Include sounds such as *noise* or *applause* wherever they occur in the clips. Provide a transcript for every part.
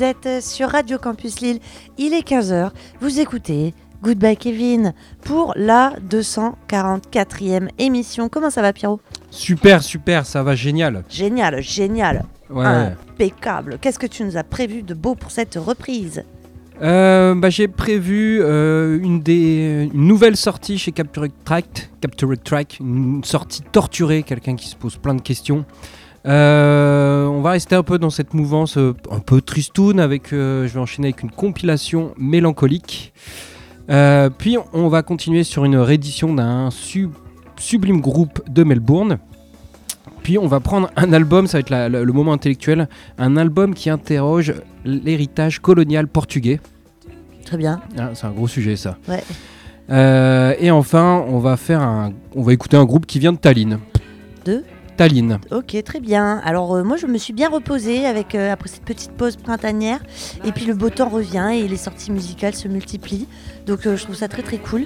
vous êtes sur Radio Campus Lille, il est 15h, vous écoutez Goodbye Kevin pour la 244e émission. Comment ça va Pierrot? Super, super, ça va génial. Génial, génial, Ouais. impeccable. Qu'est-ce que tu nous as prévu de beau pour cette reprise? Euh, bah, j'ai prévu euh, une, des, une nouvelle sortie chez Capture Track, Capture Track, une sortie torturée, quelqu'un qui se pose plein de questions. Euh, on va rester un peu dans cette mouvance euh, un peu tristoun avec, euh, je vais enchaîner avec une compilation mélancolique. Puis on va continuer sur une réédition d'un sub- sublime groupe de Melbourne. Puis on va prendre un album, ça va être la- le, le moment intellectuel, un album qui interroge l'héritage colonial portugais. Très bien. Ah, c'est un gros sujet ça. Ouais. Et enfin, on va faire un, on va écouter un groupe qui vient de Tallinn. De Ok, très bien. Alors euh, moi je me suis bien reposée avec euh, après cette petite pause printanière et puis le beau temps revient et les sorties musicales se multiplient. Donc euh, je trouve ça très très cool.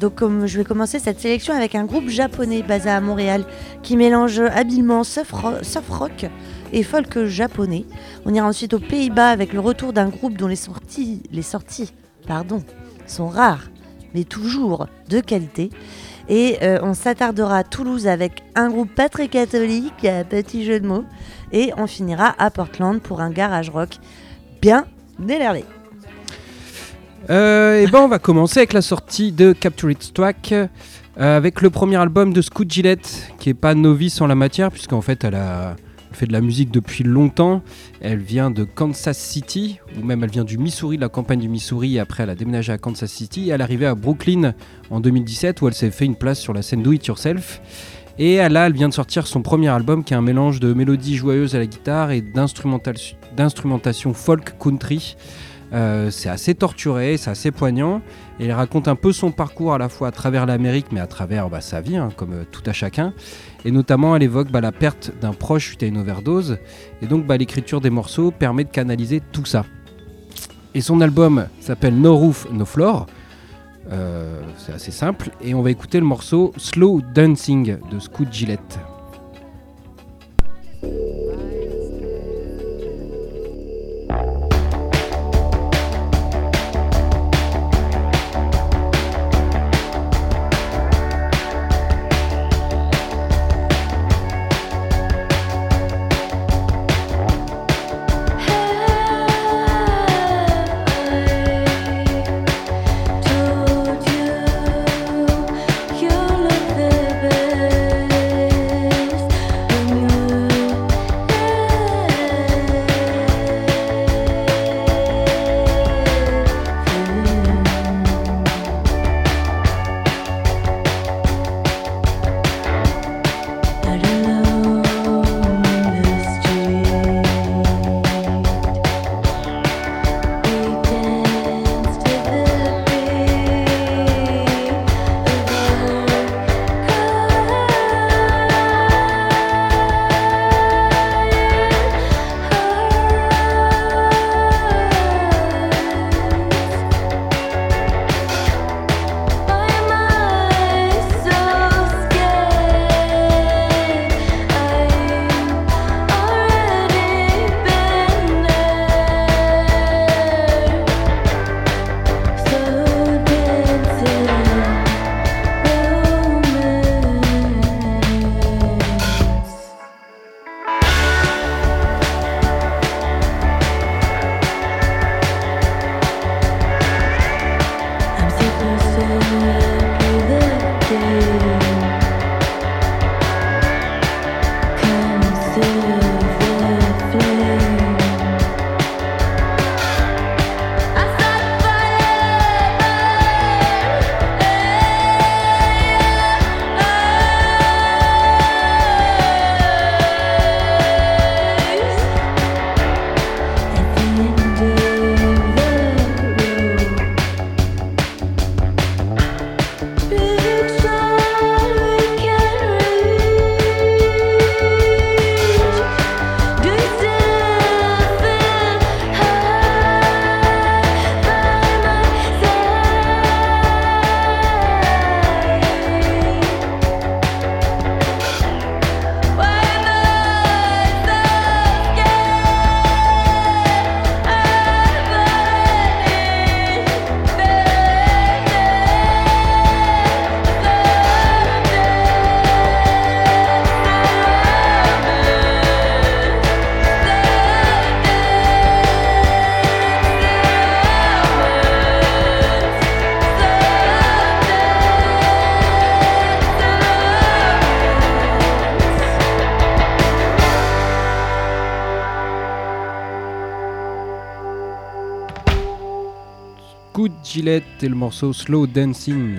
Donc comme je vais commencer cette sélection avec un groupe japonais basé à Montréal qui mélange habilement ro- soft rock et folk japonais. On ira ensuite aux Pays-Bas avec le retour d'un groupe dont les sorties, les sorties, pardon, sont rares mais toujours de qualité. Et euh, on s'attardera à Toulouse avec un groupe pas très catholique, petit jeu de mots. Et on finira à Portland pour un garage rock bien énervé. Euh, et ben on va commencer avec la sortie de Capture It Track euh, avec le premier album de Scoot Gillette qui est pas novice en la matière puisqu'en fait elle a fait de la musique depuis longtemps. Elle vient de Kansas City ou même elle vient du Missouri, de la campagne du Missouri. Après elle a déménagé à Kansas City. Elle est arrivée à Brooklyn en 2017 où elle s'est fait une place sur la scène Do It Yourself. Et là, elle vient de sortir son premier album qui est un mélange de mélodies joyeuses à la guitare et d'instrumentation folk country. Euh, c'est assez torturé, c'est assez poignant. Et il raconte un peu son parcours à la fois à travers l'Amérique, mais à travers bah, sa vie, hein, comme euh, tout à chacun. Et notamment, elle évoque bah, la perte d'un proche suite à une overdose. Et donc, bah, l'écriture des morceaux permet de canaliser tout ça. Et son album s'appelle No Roof, No Floor. Euh, c'est assez simple. Et on va écouter le morceau Slow Dancing de Scoot Gillette. Et le morceau Slow Dancing.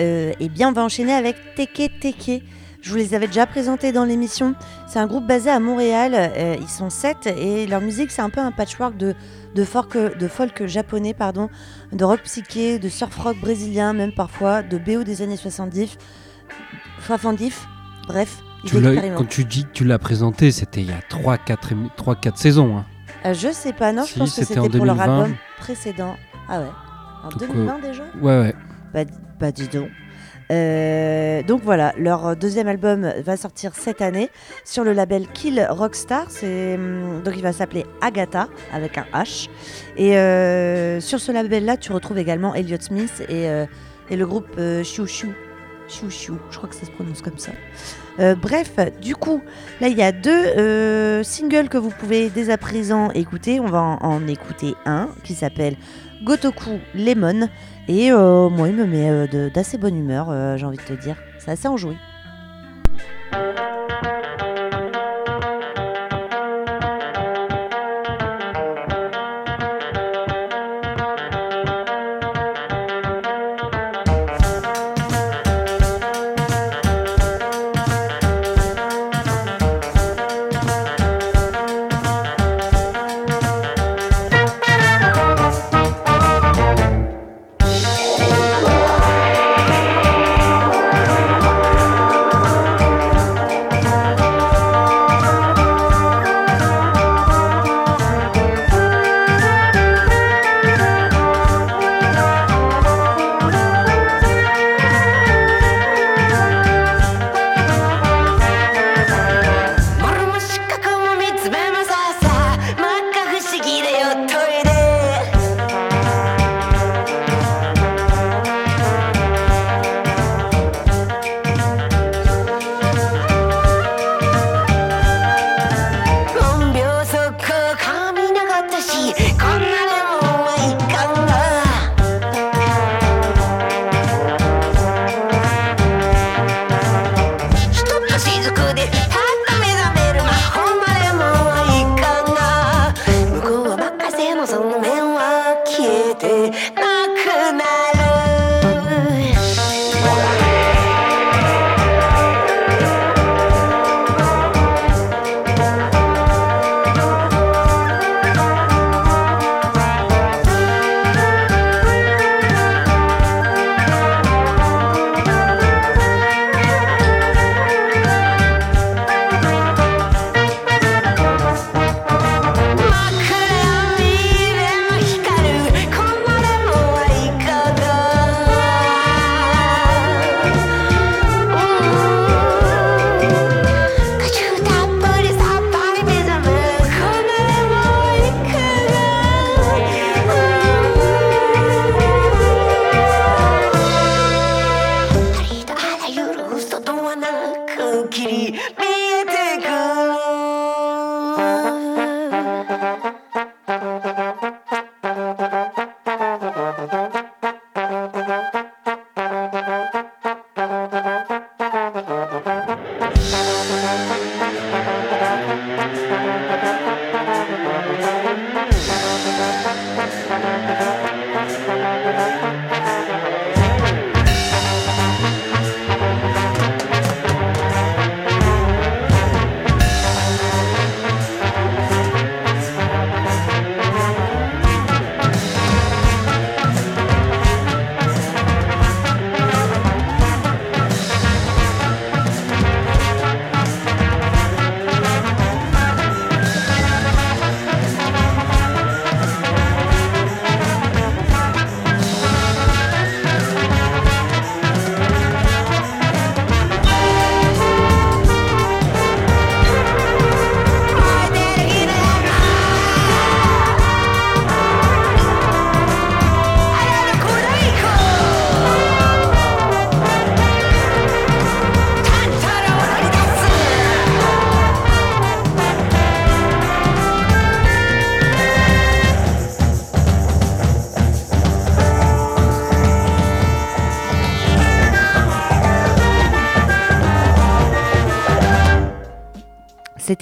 Euh, eh bien, on va enchaîner avec Teke Teke. Je vous les avais déjà présentés dans l'émission. C'est un groupe basé à Montréal. Euh, ils sont sept et leur musique, c'est un peu un patchwork de, de, folk, de folk japonais, pardon, de rock psyché, de surf rock brésilien, même parfois, de BO des années 70, 70. Bref, Tu quand tu dis que tu l'as présenté, c'était il y a 3-4 saisons. hein. Euh, je sais pas, non, je Si, pense que c'était c'était pour leur 2020. album précédent. Ah ouais, en Donc, euh, 2020 déjà Ouais, ouais. Bah, bah dis donc. Euh, donc voilà, leur deuxième album va sortir cette année sur le label Kill Rockstar. C'est hum, donc il va s'appeler Agatha avec un H. Et euh, sur ce label-là, tu retrouves également Elliott Smith et, euh, et le groupe euh, Chou Chou. Chou Chou, je crois que ça se prononce comme ça. Euh, bref, du coup, là il y a deux euh, singles que vous pouvez dès à présent écouter. On va en, en écouter un qui s'appelle Gotoku Lemon. Et euh, moi, il me met euh, d'assez bonne humeur, euh, j'ai envie de te dire. C'est assez enjoué.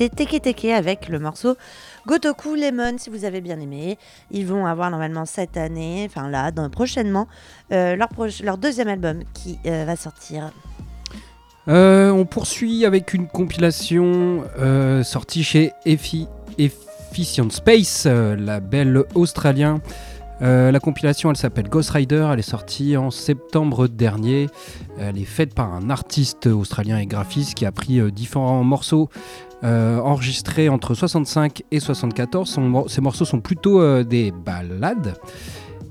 C'était Teke avec le morceau Gotoku Lemon, si vous avez bien aimé. Ils vont avoir normalement cette année, enfin là, dans, prochainement, euh, leur, leur, deuxième album qui euh, va sortir. Euh, on poursuit avec une compilation sortie chez Efficient Space, label australien. la compilation, elle s'appelle Ghost Rider, elle est sortie en septembre dernier. Elle est faite par un artiste australien et graphiste qui a pris différents morceaux euh, enregistré entre 65 et 74. ces morceaux sont plutôt euh, des ballades.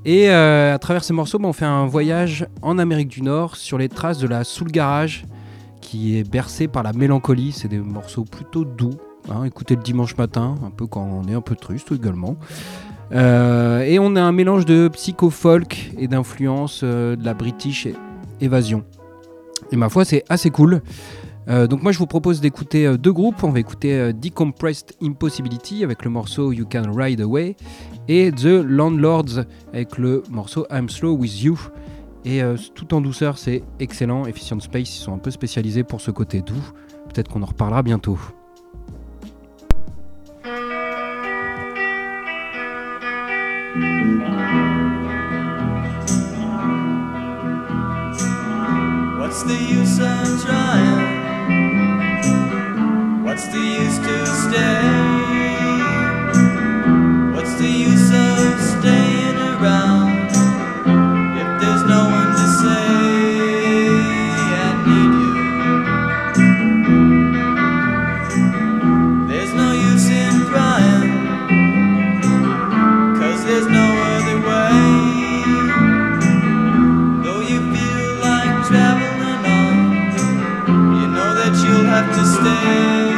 Et euh, à travers ces morceaux, bah, on fait un voyage en Amérique du Nord sur les traces de la Soul Garage qui est bercée par la mélancolie. C'est des morceaux plutôt doux. Hein, écoutez le dimanche matin, un peu quand on est un peu triste également. et on a un mélange de psycho-folk et d'influence de la British Évasion. Et ma foi, c'est assez cool. Euh, donc moi je vous propose d'écouter euh, deux groupes. On va écouter euh, Decompressed Impossibility avec le morceau You Can Ride Away et The Landlords avec le morceau I'm Slow With You. Et tout en douceur, c'est excellent. Efficient Space, ils sont un peu spécialisés pour ce côté doux. Peut-être qu'on en reparlera bientôt. What's the use of trying? What's the use to stay?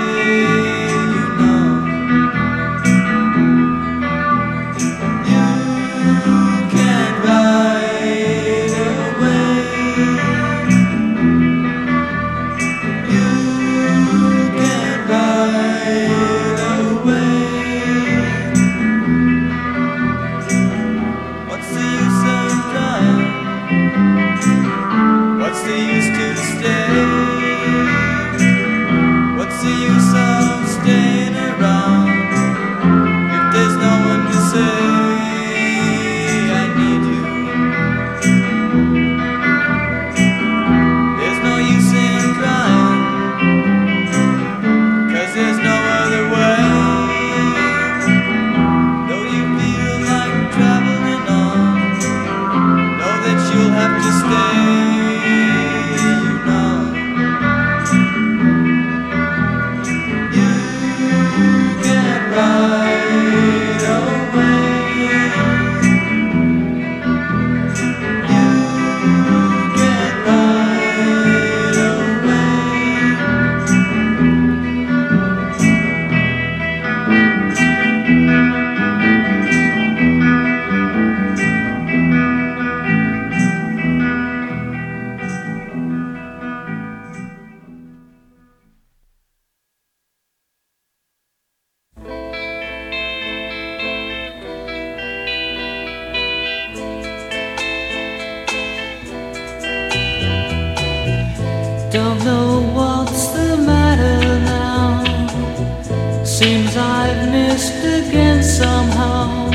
I've missed again somehow.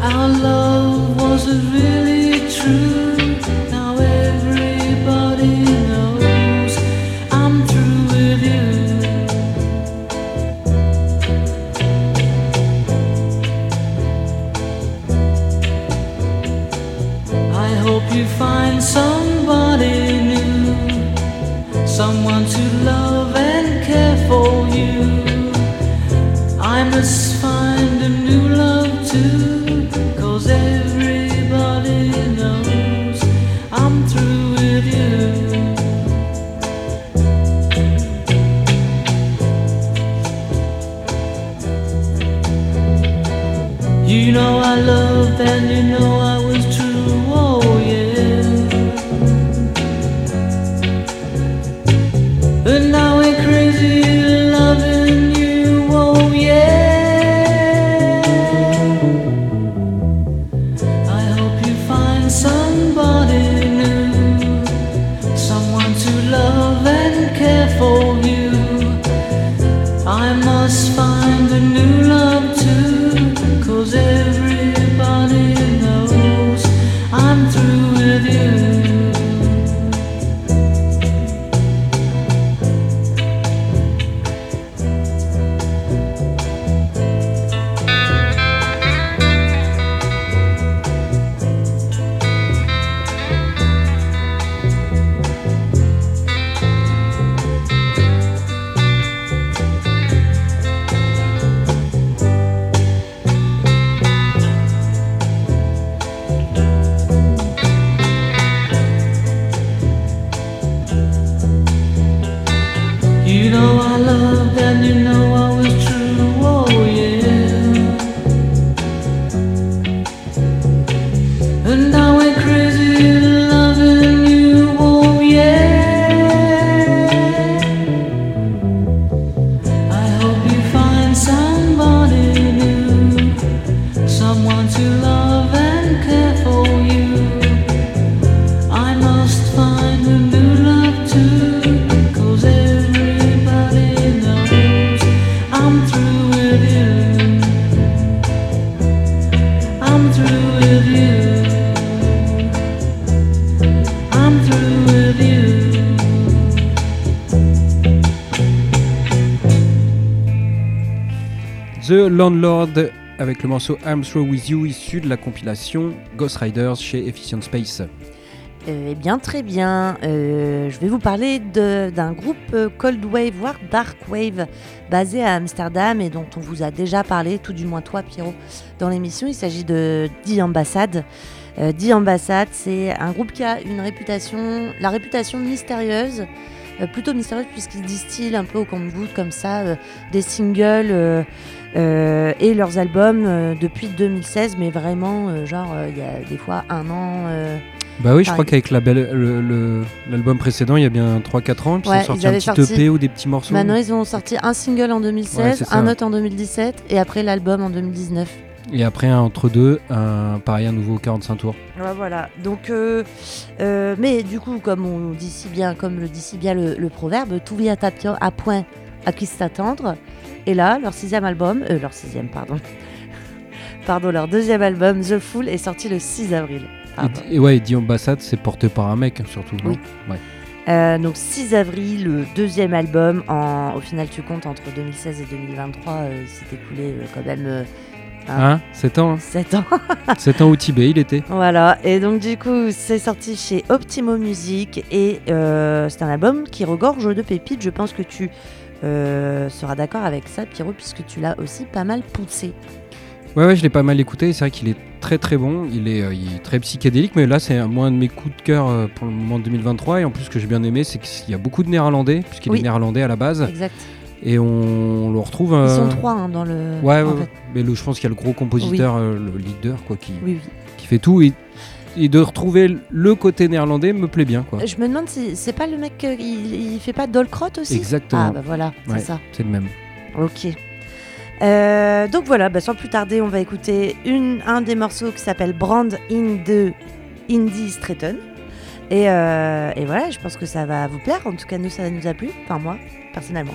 Our love wasn't really true. Then you know Landlord avec le morceau I'm Through With You issu de la compilation Ghost Riders chez Efficient Space. Euh, eh bien, très bien. Euh, je vais vous parler d'un groupe euh, Cold Wave, voire Dark Wave, basé à Amsterdam et dont on vous a déjà parlé, tout du moins toi, Pierrot, dans l'émission. Il s'agit de The Ambassade. The Ambassade, c'est un groupe qui a une réputation, la réputation mystérieuse euh, plutôt mystérieuse puisqu'ils distillent un peu au compte-gouttes comme ça euh, des singles euh, et leurs albums depuis 2016, mais vraiment, genre, il y a des fois un an. Bah oui, je crois qu'avec l'album précédent, il y a bien 3-4 ans, ils ont sorti un petit EP ou des petits morceaux. Maintenant, ils ont sorti un single en 2016, un autre en 2017 et après l'album en 2019. Et après, un entre deux, un, pareil, un nouveau 45 tours. voilà. Donc, euh, euh, mais du coup, comme on dit si bien, comme le dit si bien le, proverbe, tout vient à, à point à qui s'attendre. Et là, leur sixième album, euh, leur sixième, pardon, *laughs* pardon, leur deuxième album, The Fool, est sorti le 6 avril. Et, ouais, Dion Bassat, c'est porté par un mec, hein, surtout. Oui. Ouais. donc 6 avril, le deuxième album, en, au final tu comptes entre 2016 et 2023, il s'est écoulé quand même Hein? 7 ans 7 hein. ans. *laughs* 7 ans au Tibet, il était. Voilà, et donc du coup, c'est sorti chez Optimo Music et euh, c'est un album qui regorge de pépites. Je pense que tu euh, seras d'accord avec ça, Pierrot, puisque tu l'as aussi pas mal poussé. Ouais, ouais, je l'ai pas mal écouté. C'est vrai qu'il est très très bon. Il est, euh, il est très psychédélique, mais là, c'est moins de mes coups de cœur pour le moment de 2023. Et en plus, ce que j'ai bien aimé, c'est qu'il y a beaucoup de néerlandais, puisqu'il est néerlandais à la base. Exact. Et on le retrouve. Ils sont trois hein, dans le. Ouais, ouais mais le, je pense qu'il y a le gros compositeur, euh, le leader, quoi, qui, qui fait tout. Et, de retrouver le côté néerlandais me plaît bien. Quoi. Je me demande si c'est pas le mec qui il, fait pas Dolkrot aussi? Exactement. Ah bah voilà, c'est ça. C'est le même. Ok. Euh, donc voilà, bah, sans plus tarder, on va écouter une, un des morceaux qui s'appelle Brand in the Indie Stratton. Et, euh, et voilà, je pense que ça va vous plaire. En tout cas, nous, ça nous a plu. Enfin, moi, personnellement.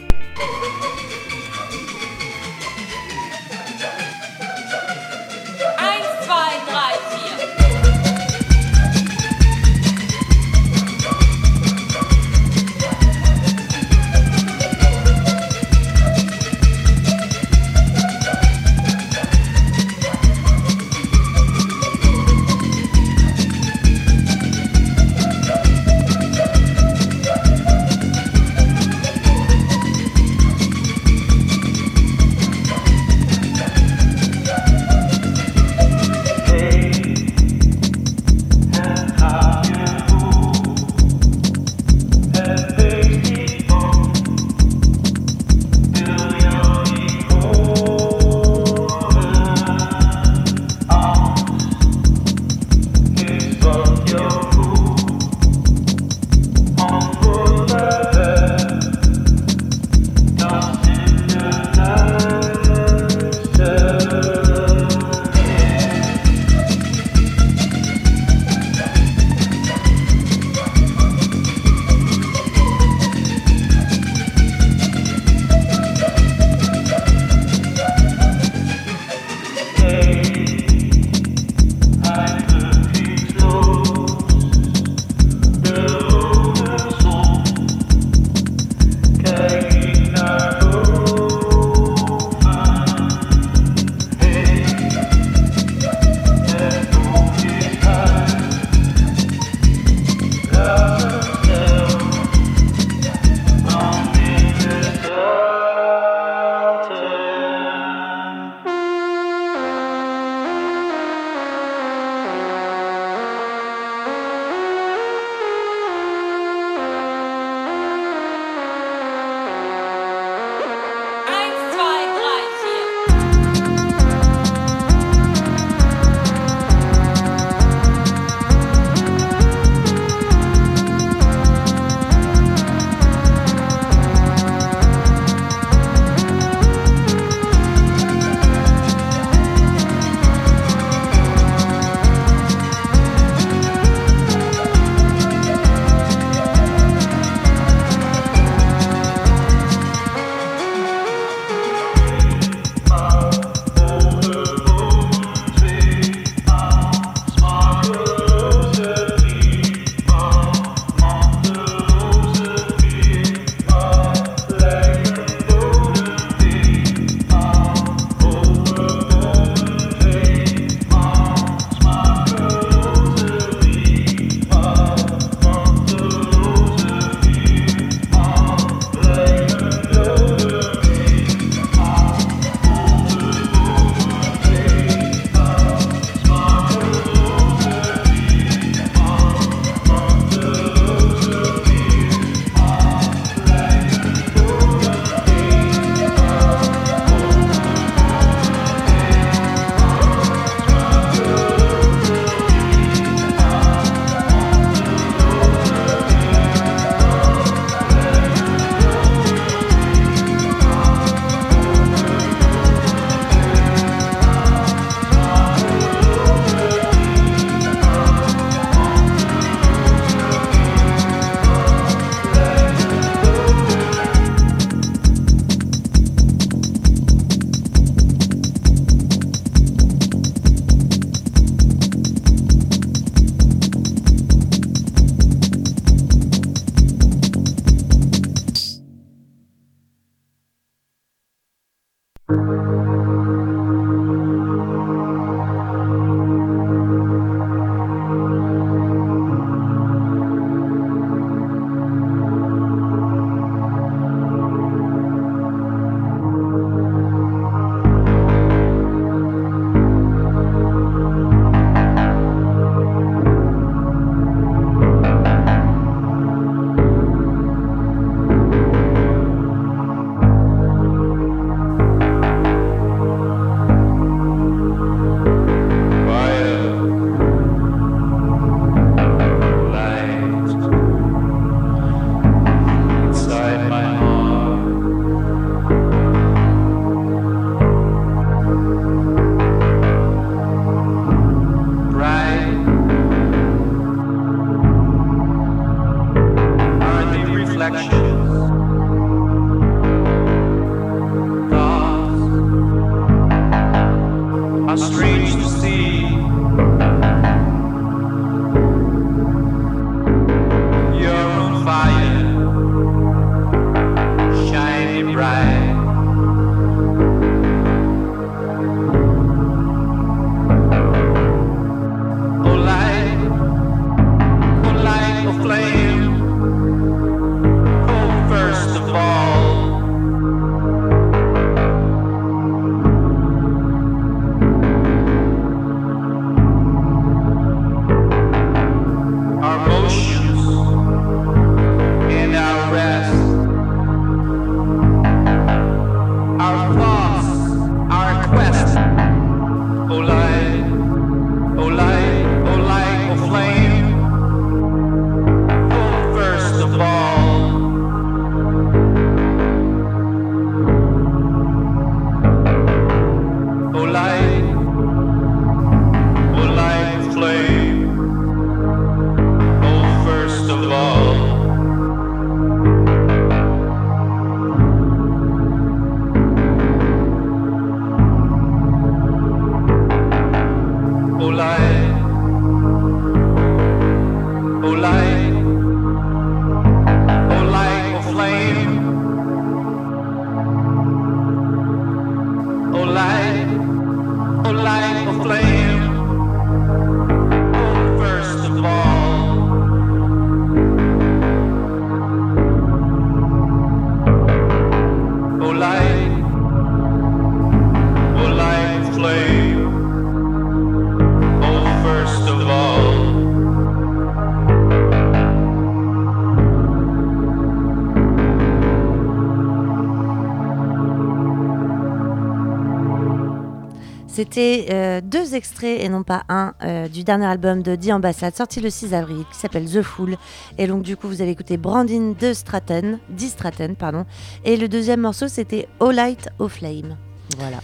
Extraits et non pas un euh, du dernier album de The Ambassade sorti le 6 avril qui s'appelle The Fool. Et donc du coup vous avez écouté Brandin de Stratton, D. Stratton pardon. Et le deuxième morceau c'était All Light of Flame. Voilà.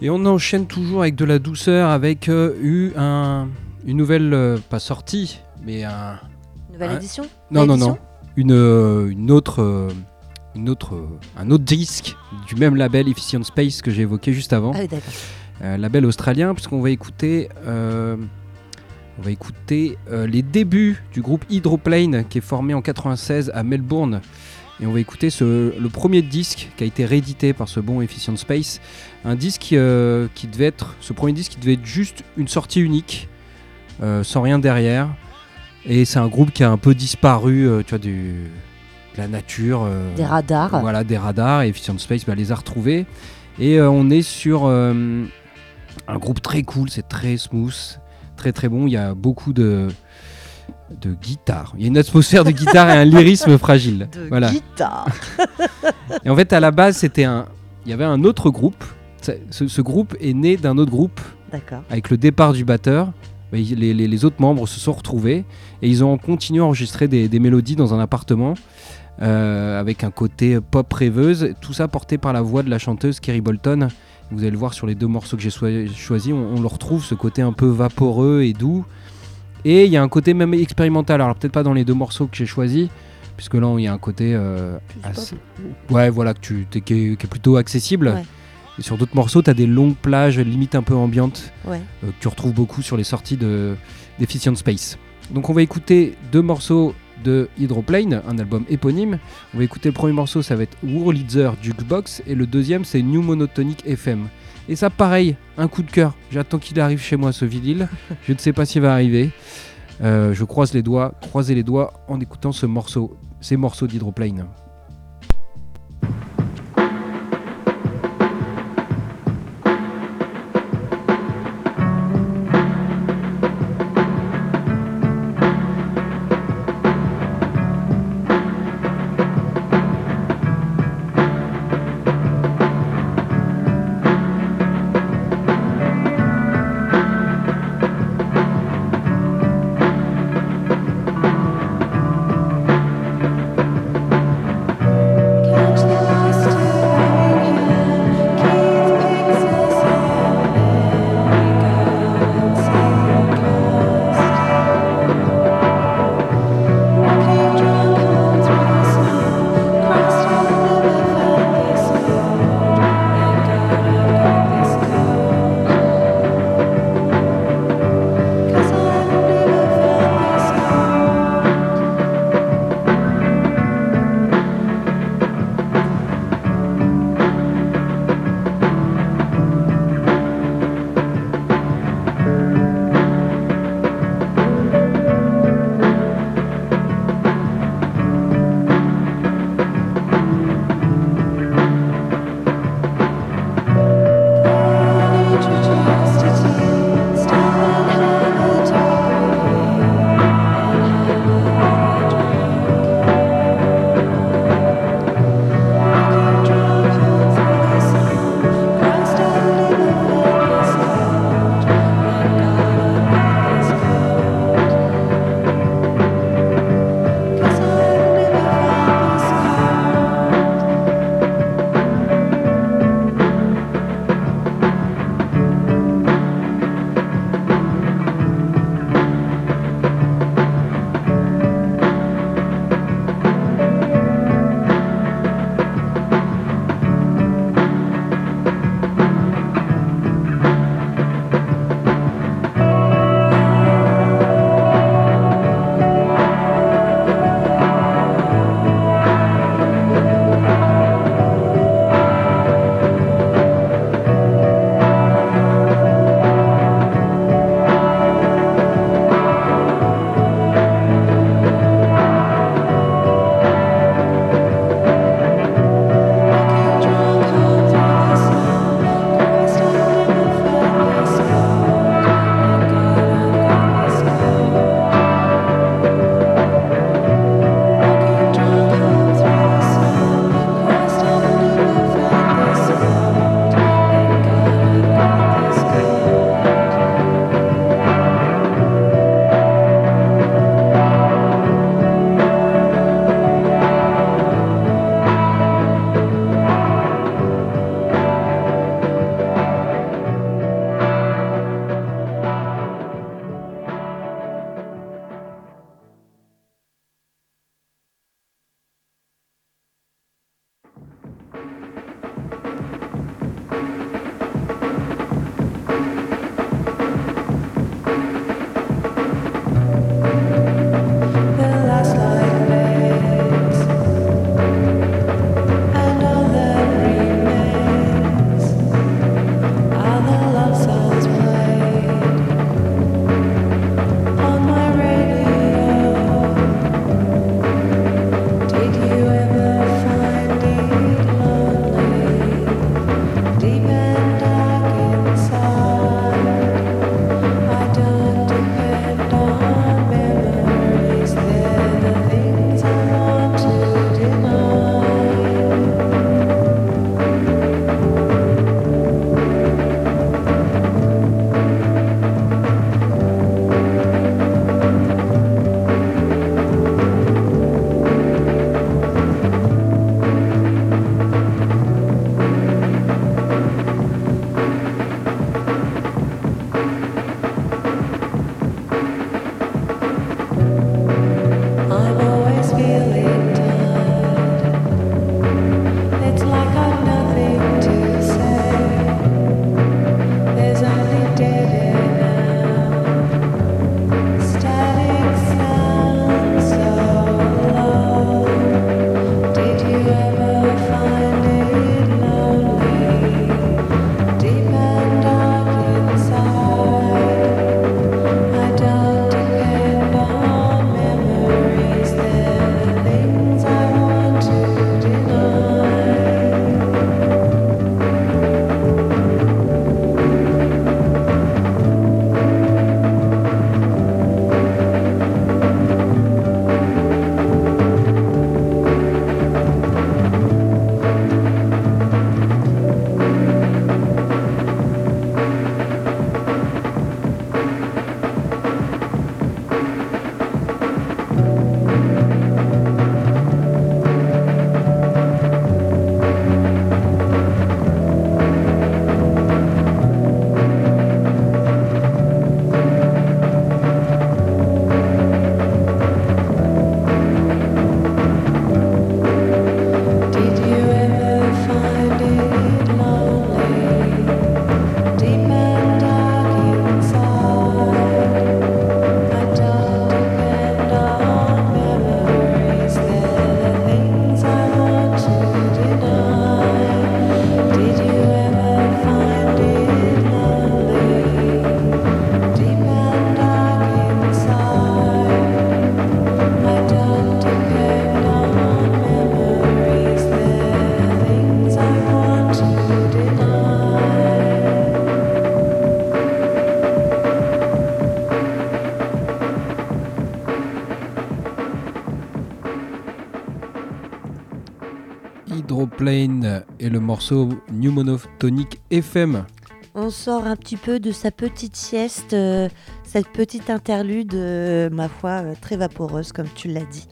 Et on enchaîne toujours avec de la douceur avec euh, eu un, une nouvelle, euh, pas sortie, mais un... Nouvelle édition? Non, non, non. Une, une autre... une autre, un autre disque du même label Efficient Space que j'ai évoqué juste avant. Ah oui label australien, puisqu'on va écouter, euh, on va écouter euh, les débuts du groupe Hydroplane qui est formé en 96 à Melbourne. Et on va écouter ce, le premier disque qui a été réédité par ce bon Efficient Space. Un disque euh, qui devait être, ce premier disque qui devait être juste une sortie unique, euh, sans rien derrière. Et c'est un groupe qui a un peu disparu, euh, tu vois, du, de la nature. euh, Des radars. voilà, des radars. Et Efficient Space bah, les a retrouvés. Et euh, on est sur euh, un groupe très cool, c'est très smooth, très très bon. Il y a beaucoup de, de guitare. Il y a une atmosphère de guitare et un *laughs* lyrisme fragile. De voilà. guitare. *laughs* Et en fait, à la base, c'était un. Il y avait un autre groupe. Ce, ce groupe est né d'un autre groupe D'accord. avec le départ du batteur. les- les autres membres se sont retrouvés et ils ont continué à enregistrer des, des mélodies dans un appartement euh, avec un côté pop rêveuse. Tout ça porté par la voix de la chanteuse Kerry Bolton. Vous allez le voir sur les deux morceaux que j'ai choisis, on, on le retrouve ce côté un peu vaporeux et doux. Et il y a un côté même expérimental. Alors peut-être pas dans les deux morceaux que j'ai choisis, puisque là il y a un côté euh, assez- ouais voilà que tu qui, est, qui est plutôt accessible. Ouais. Et sur d'autres morceaux, tu as des longues plages limite un peu ambiantes Ouais. euh, que tu retrouves beaucoup sur les sorties de d'Efficient Space. Donc on va écouter deux morceaux de Hydroplane, un album éponyme. On va écouter le premier morceau, ça va être Wurlitzer Jukebox, et le deuxième c'est New Monotonic FM. Et ça pareil, un coup de cœur. J'attends qu'il arrive chez moi ce vinyle. *laughs* Je ne sais pas s'il va arriver. Euh, je croise les doigts, croisez les doigts en écoutant ce morceau, ces morceaux d'Hydroplane. Plane et le morceau New Monotonic FM. On sort un petit peu de sa petite sieste, euh, cette petite interlude, euh, ma foi, euh, très vaporeuse, comme tu l'as dit.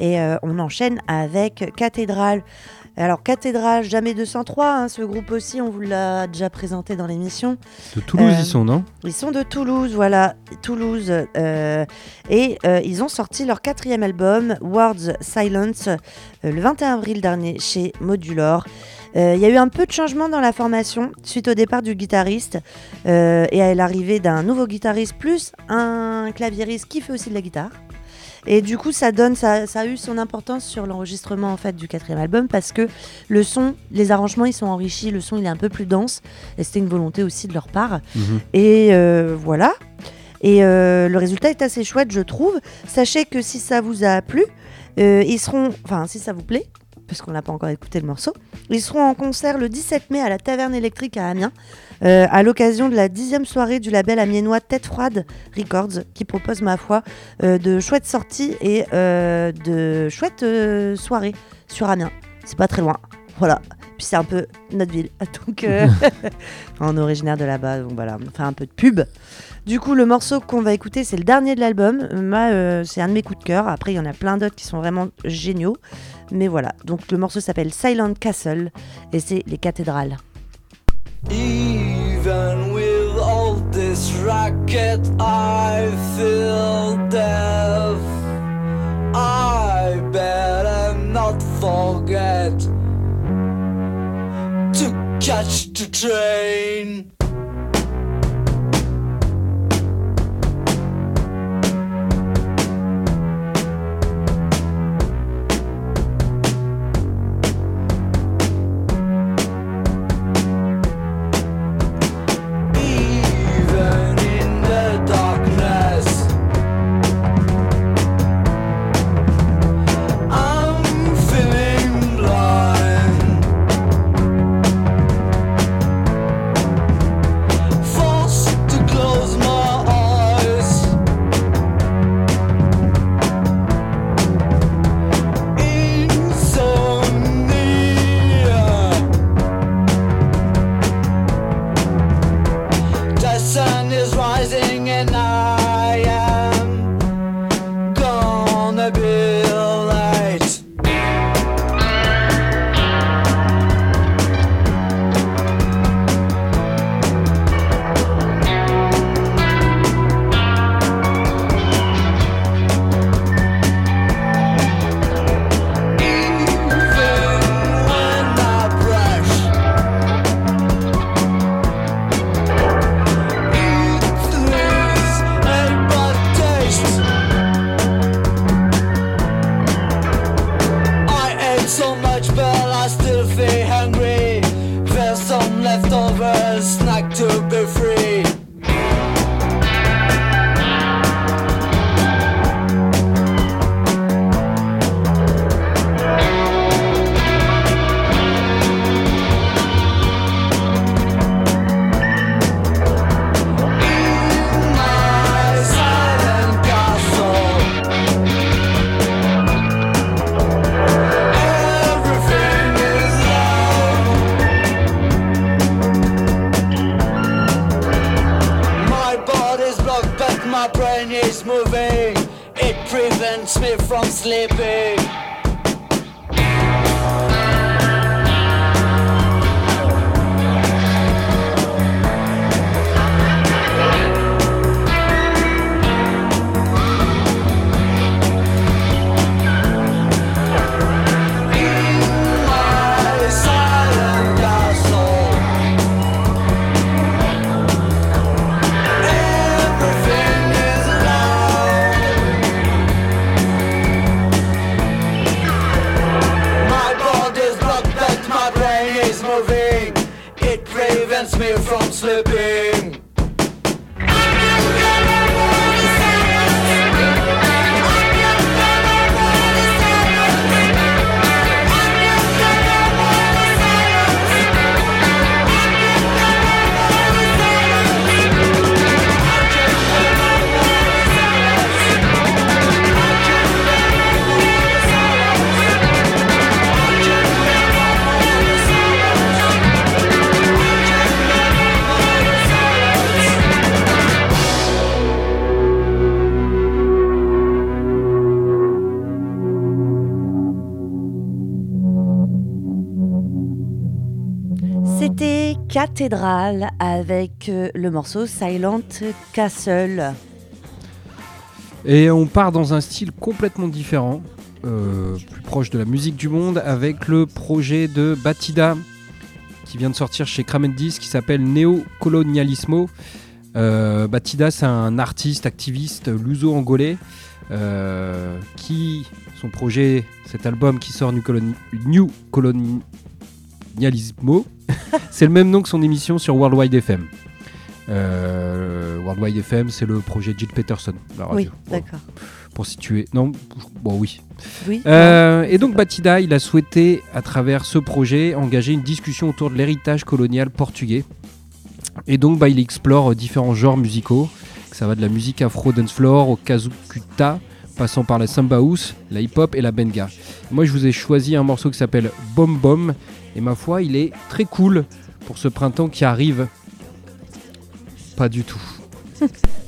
Et on enchaîne avec Cathédrale. Alors, Cathédrale, jamais 203, hein, ce groupe aussi, on vous l'a déjà présenté dans l'émission. De Toulouse, ils sont, non? Ils sont de Toulouse, voilà, Toulouse. et ils ont sorti leur quatrième album, Words Silence, le 21 avril dernier chez Modulor. Euh, il y a eu un peu de changement dans la formation suite au départ du guitariste euh, et à l'arrivée d'un nouveau guitariste plus un claviériste qui fait aussi de la guitare. Et du coup, ça donne, ça, a eu son importance sur l'enregistrement en fait du quatrième album parce que le son, les arrangements, ils sont enrichis, le son il est un peu plus dense. Et c'était une volonté aussi de leur part. Mhm. Et euh, voilà. Et le résultat est assez chouette, je trouve. Sachez que si ça vous a plu, ils seront, enfin si ça vous plaît, parce qu'on n'a pas encore écouté le morceau. Ils seront en concert le 17 mai à la Taverne électrique à Amiens, euh, à l'occasion de la dixième soirée du label amiénois Tête Froide Records, qui propose, ma foi, euh, de chouettes sorties et euh, de chouettes soirées sur Amiens. C'est pas très loin. Voilà. Puis c'est un peu notre ville. *laughs* Donc, *laughs* on est originaire de là-bas, donc voilà, on fait un peu de pub. Du coup, le morceau qu'on va écouter, c'est le dernier de l'album. c'est un de mes coups de cœur. Après, il y en a plein d'autres qui sont vraiment géniaux. Mais voilà, donc le morceau s'appelle Silent Castle et c'est les cathédrales. Even with all this racket, I feel death. I better not forget to catch the train. from slipping. Avec euh, le morceau Silent Castle. Et on part dans un style complètement différent, euh, plus proche de la musique du monde, avec le projet de Batida qui vient de sortir chez Kramendis qui s'appelle Neo Colonialismo. Euh, Batida, c'est un artiste, activiste luso-angolais euh, qui, son projet, cet album qui sort New, Coloni- New *laughs* C'est le même nom que son émission sur Worldwide FM. Euh, Worldwide FM, c'est le projet Jill Peterson, la radio. Oui, Voilà, d'accord. pour situer. Non, bon, oui. Oui. Euh, et donc Batida, il a souhaité, à travers ce projet, engager une discussion autour de l'héritage colonial portugais. Et donc bah, il explore différents genres musicaux. Ça va de la musique afro dance floor au kazukuta, passant par la samba house, la hip-hop et la benga. Moi je vous ai choisi un morceau qui s'appelle Bom Bom. Et ma foi, il est très cool pour ce printemps qui arrive. Pas du tout. *laughs*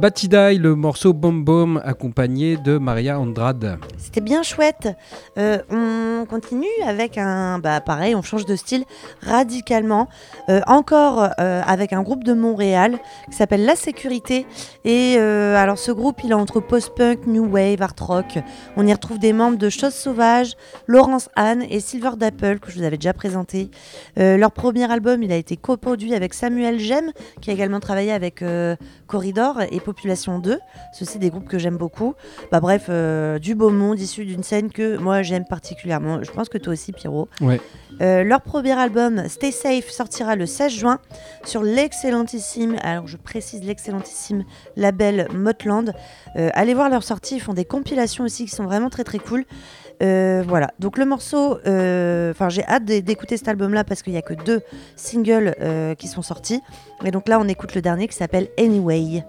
Batidai, le morceau Bom Bom, accompagné de Maria Andrade. C'était bien chouette. Euh, continue avec un. Bah, pareil, on change de style radicalement. Euh, encore avec un groupe de Montréal qui s'appelle La Sécurité. Et alors, ce groupe, il est entre post-punk, new wave, art rock. On y retrouve des membres de Choses Sauvages, Laurence Anne et Silver Dapple, que je vous avais déjà présenté. leur premier album, il a été coproduit avec Samuel Gem, qui a également travaillé avec Corridor et Population 2. Ceci des groupes que j'aime beaucoup. Bah, bref, euh, du beau monde issu d'une scène que moi j'aime particulièrement. Je pense que toi aussi, Pierrot. Ouais. Euh, leur premier album, Stay Safe, sortira le 16 juin sur l'excellentissime, alors je précise l'excellentissime label Motland. Euh, allez voir leur sortie, ils font des compilations aussi qui sont vraiment très très cool. voilà, donc le morceau, enfin j'ai hâte d'écouter cet album-là parce qu'il n'y a que deux singles qui sont sortis. Et donc là, on écoute le dernier qui s'appelle Anyway.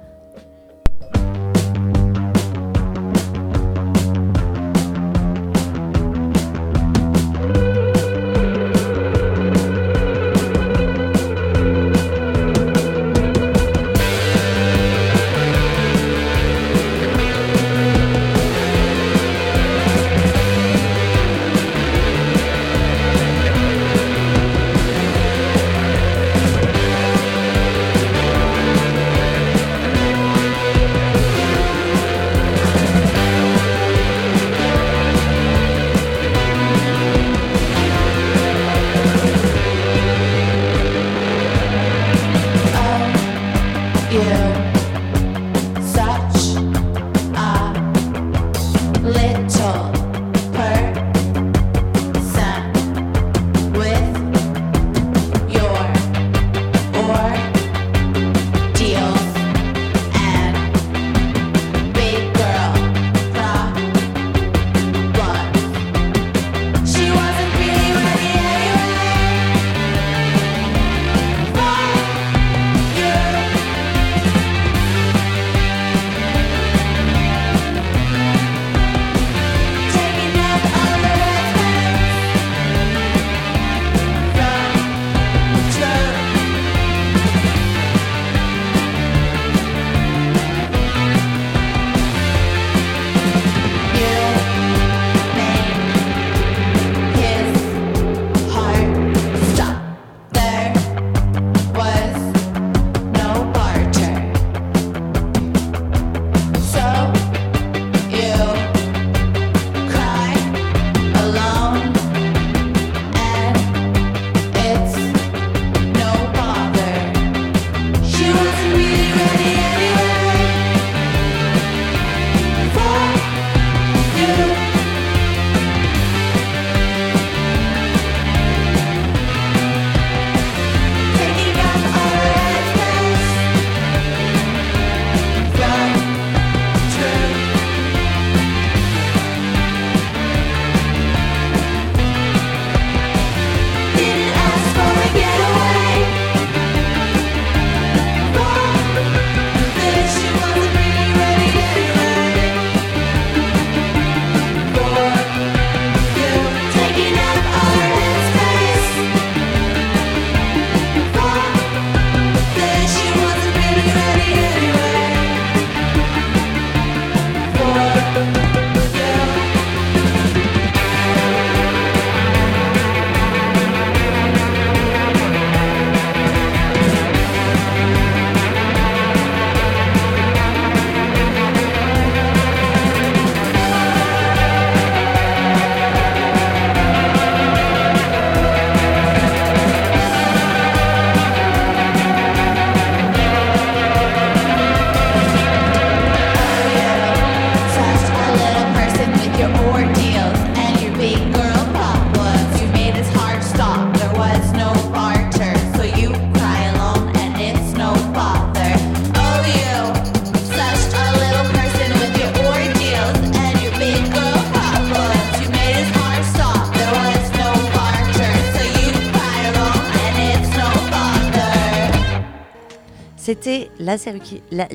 C'était la, sécu- la,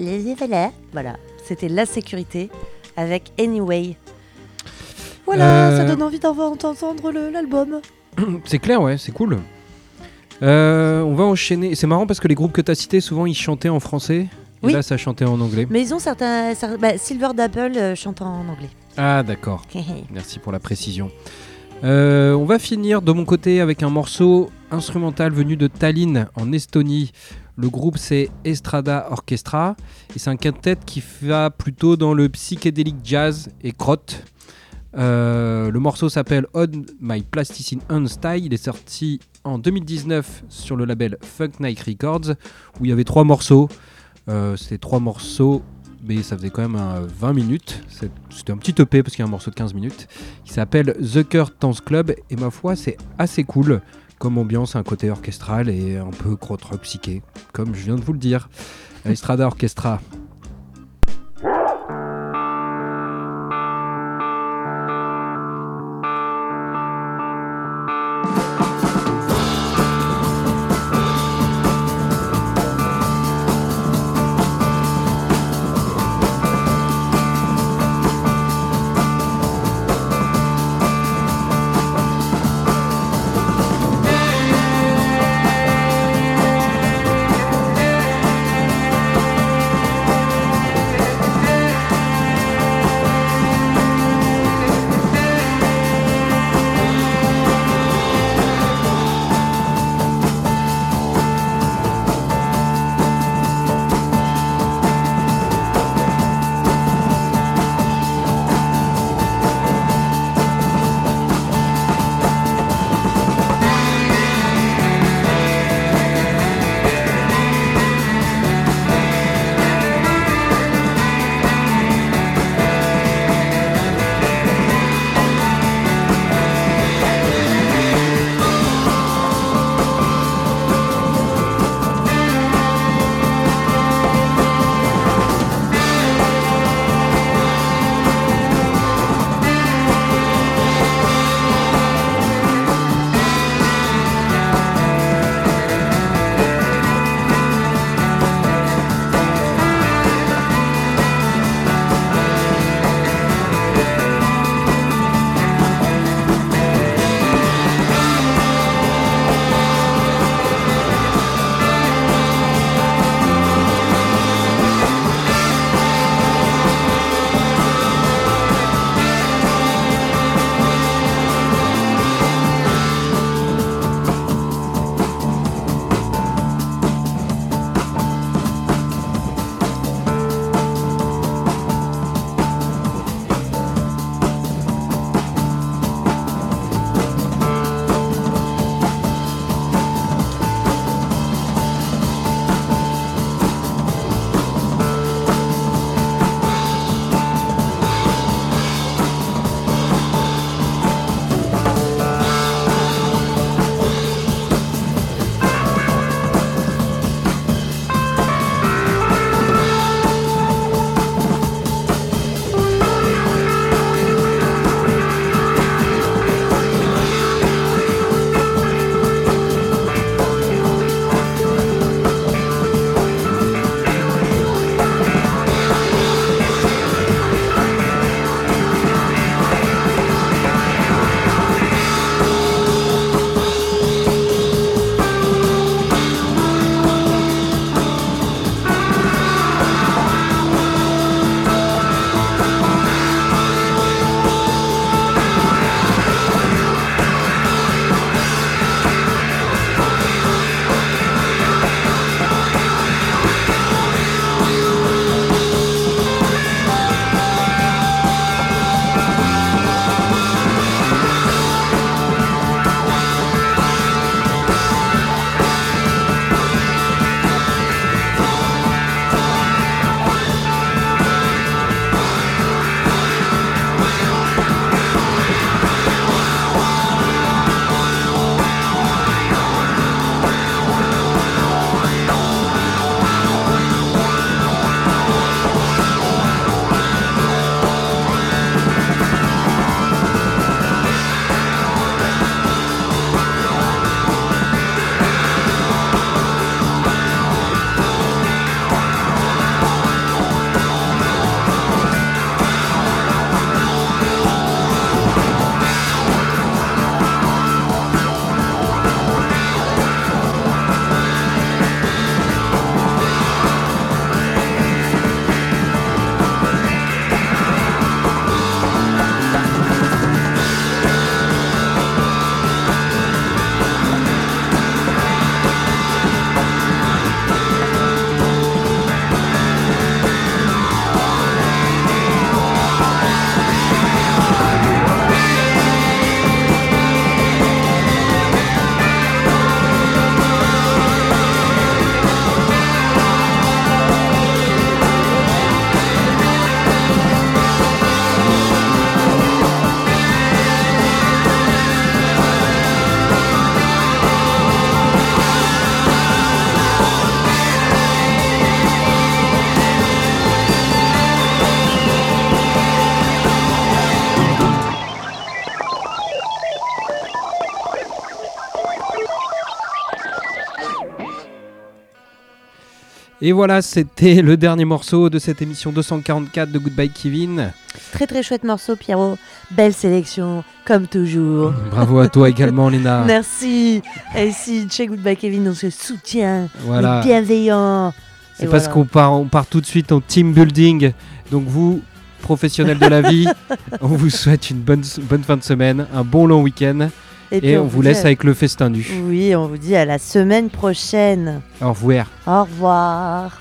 la- voilà, c'était la sécurité avec Anyway. Voilà, Euh, ça donne envie d'en- d'entendre l'album. *clears throat* C'est clair, ouais, c'est cool. Euh, on va enchaîner. C'est marrant parce que les groupes que tu as cités, souvent ils chantaient en français. Et là, ça chantait en anglais. Mais ils ont certains. cer- bah, Silver D'Apple euh, chante en anglais. Ah, d'accord. *laughs* Merci pour la précision. Euh, on va finir de mon côté avec un morceau instrumental venu de Tallinn en Estonie. Le groupe c'est Estrada Orchestra et c'est un quintet qui va plutôt dans le psychédélique jazz et crotte. Euh, le morceau s'appelle On My Plasticine On Style. Il est sorti en 2019 sur le label Funk Night Records où il y avait trois morceaux. Euh, trois morceaux, mais ça faisait quand même euh, 20 minutes. C'était un petit EP parce qu'il y a un morceau de 15 minutes. Il s'appelle The Cure Dance Club et ma foi, c'est assez cool comme ambiance, un côté orchestral et un peu crotte rock psyché, comme je viens de vous le dire. Estrada Orchestra. Et voilà, c'était le dernier morceau de cette émission 244 de Goodbye Kevin. Très très chouette morceau, Pierrot. Belle sélection, comme toujours. *laughs* Bravo à toi également, Léna. Merci. Et ici, chez Goodbye Kevin, on se soutient. Voilà. On est bienveillant. C'est parce voilà. qu'on part, on part tout de suite en team building. Donc vous, professionnels de la vie, *laughs* on vous souhaite une bonne, bonne fin de semaine, un bon long week-end. Et, puis, on, vous laisse avec le festin du. Oui, on vous dit à la semaine prochaine. Au revoir. Au revoir.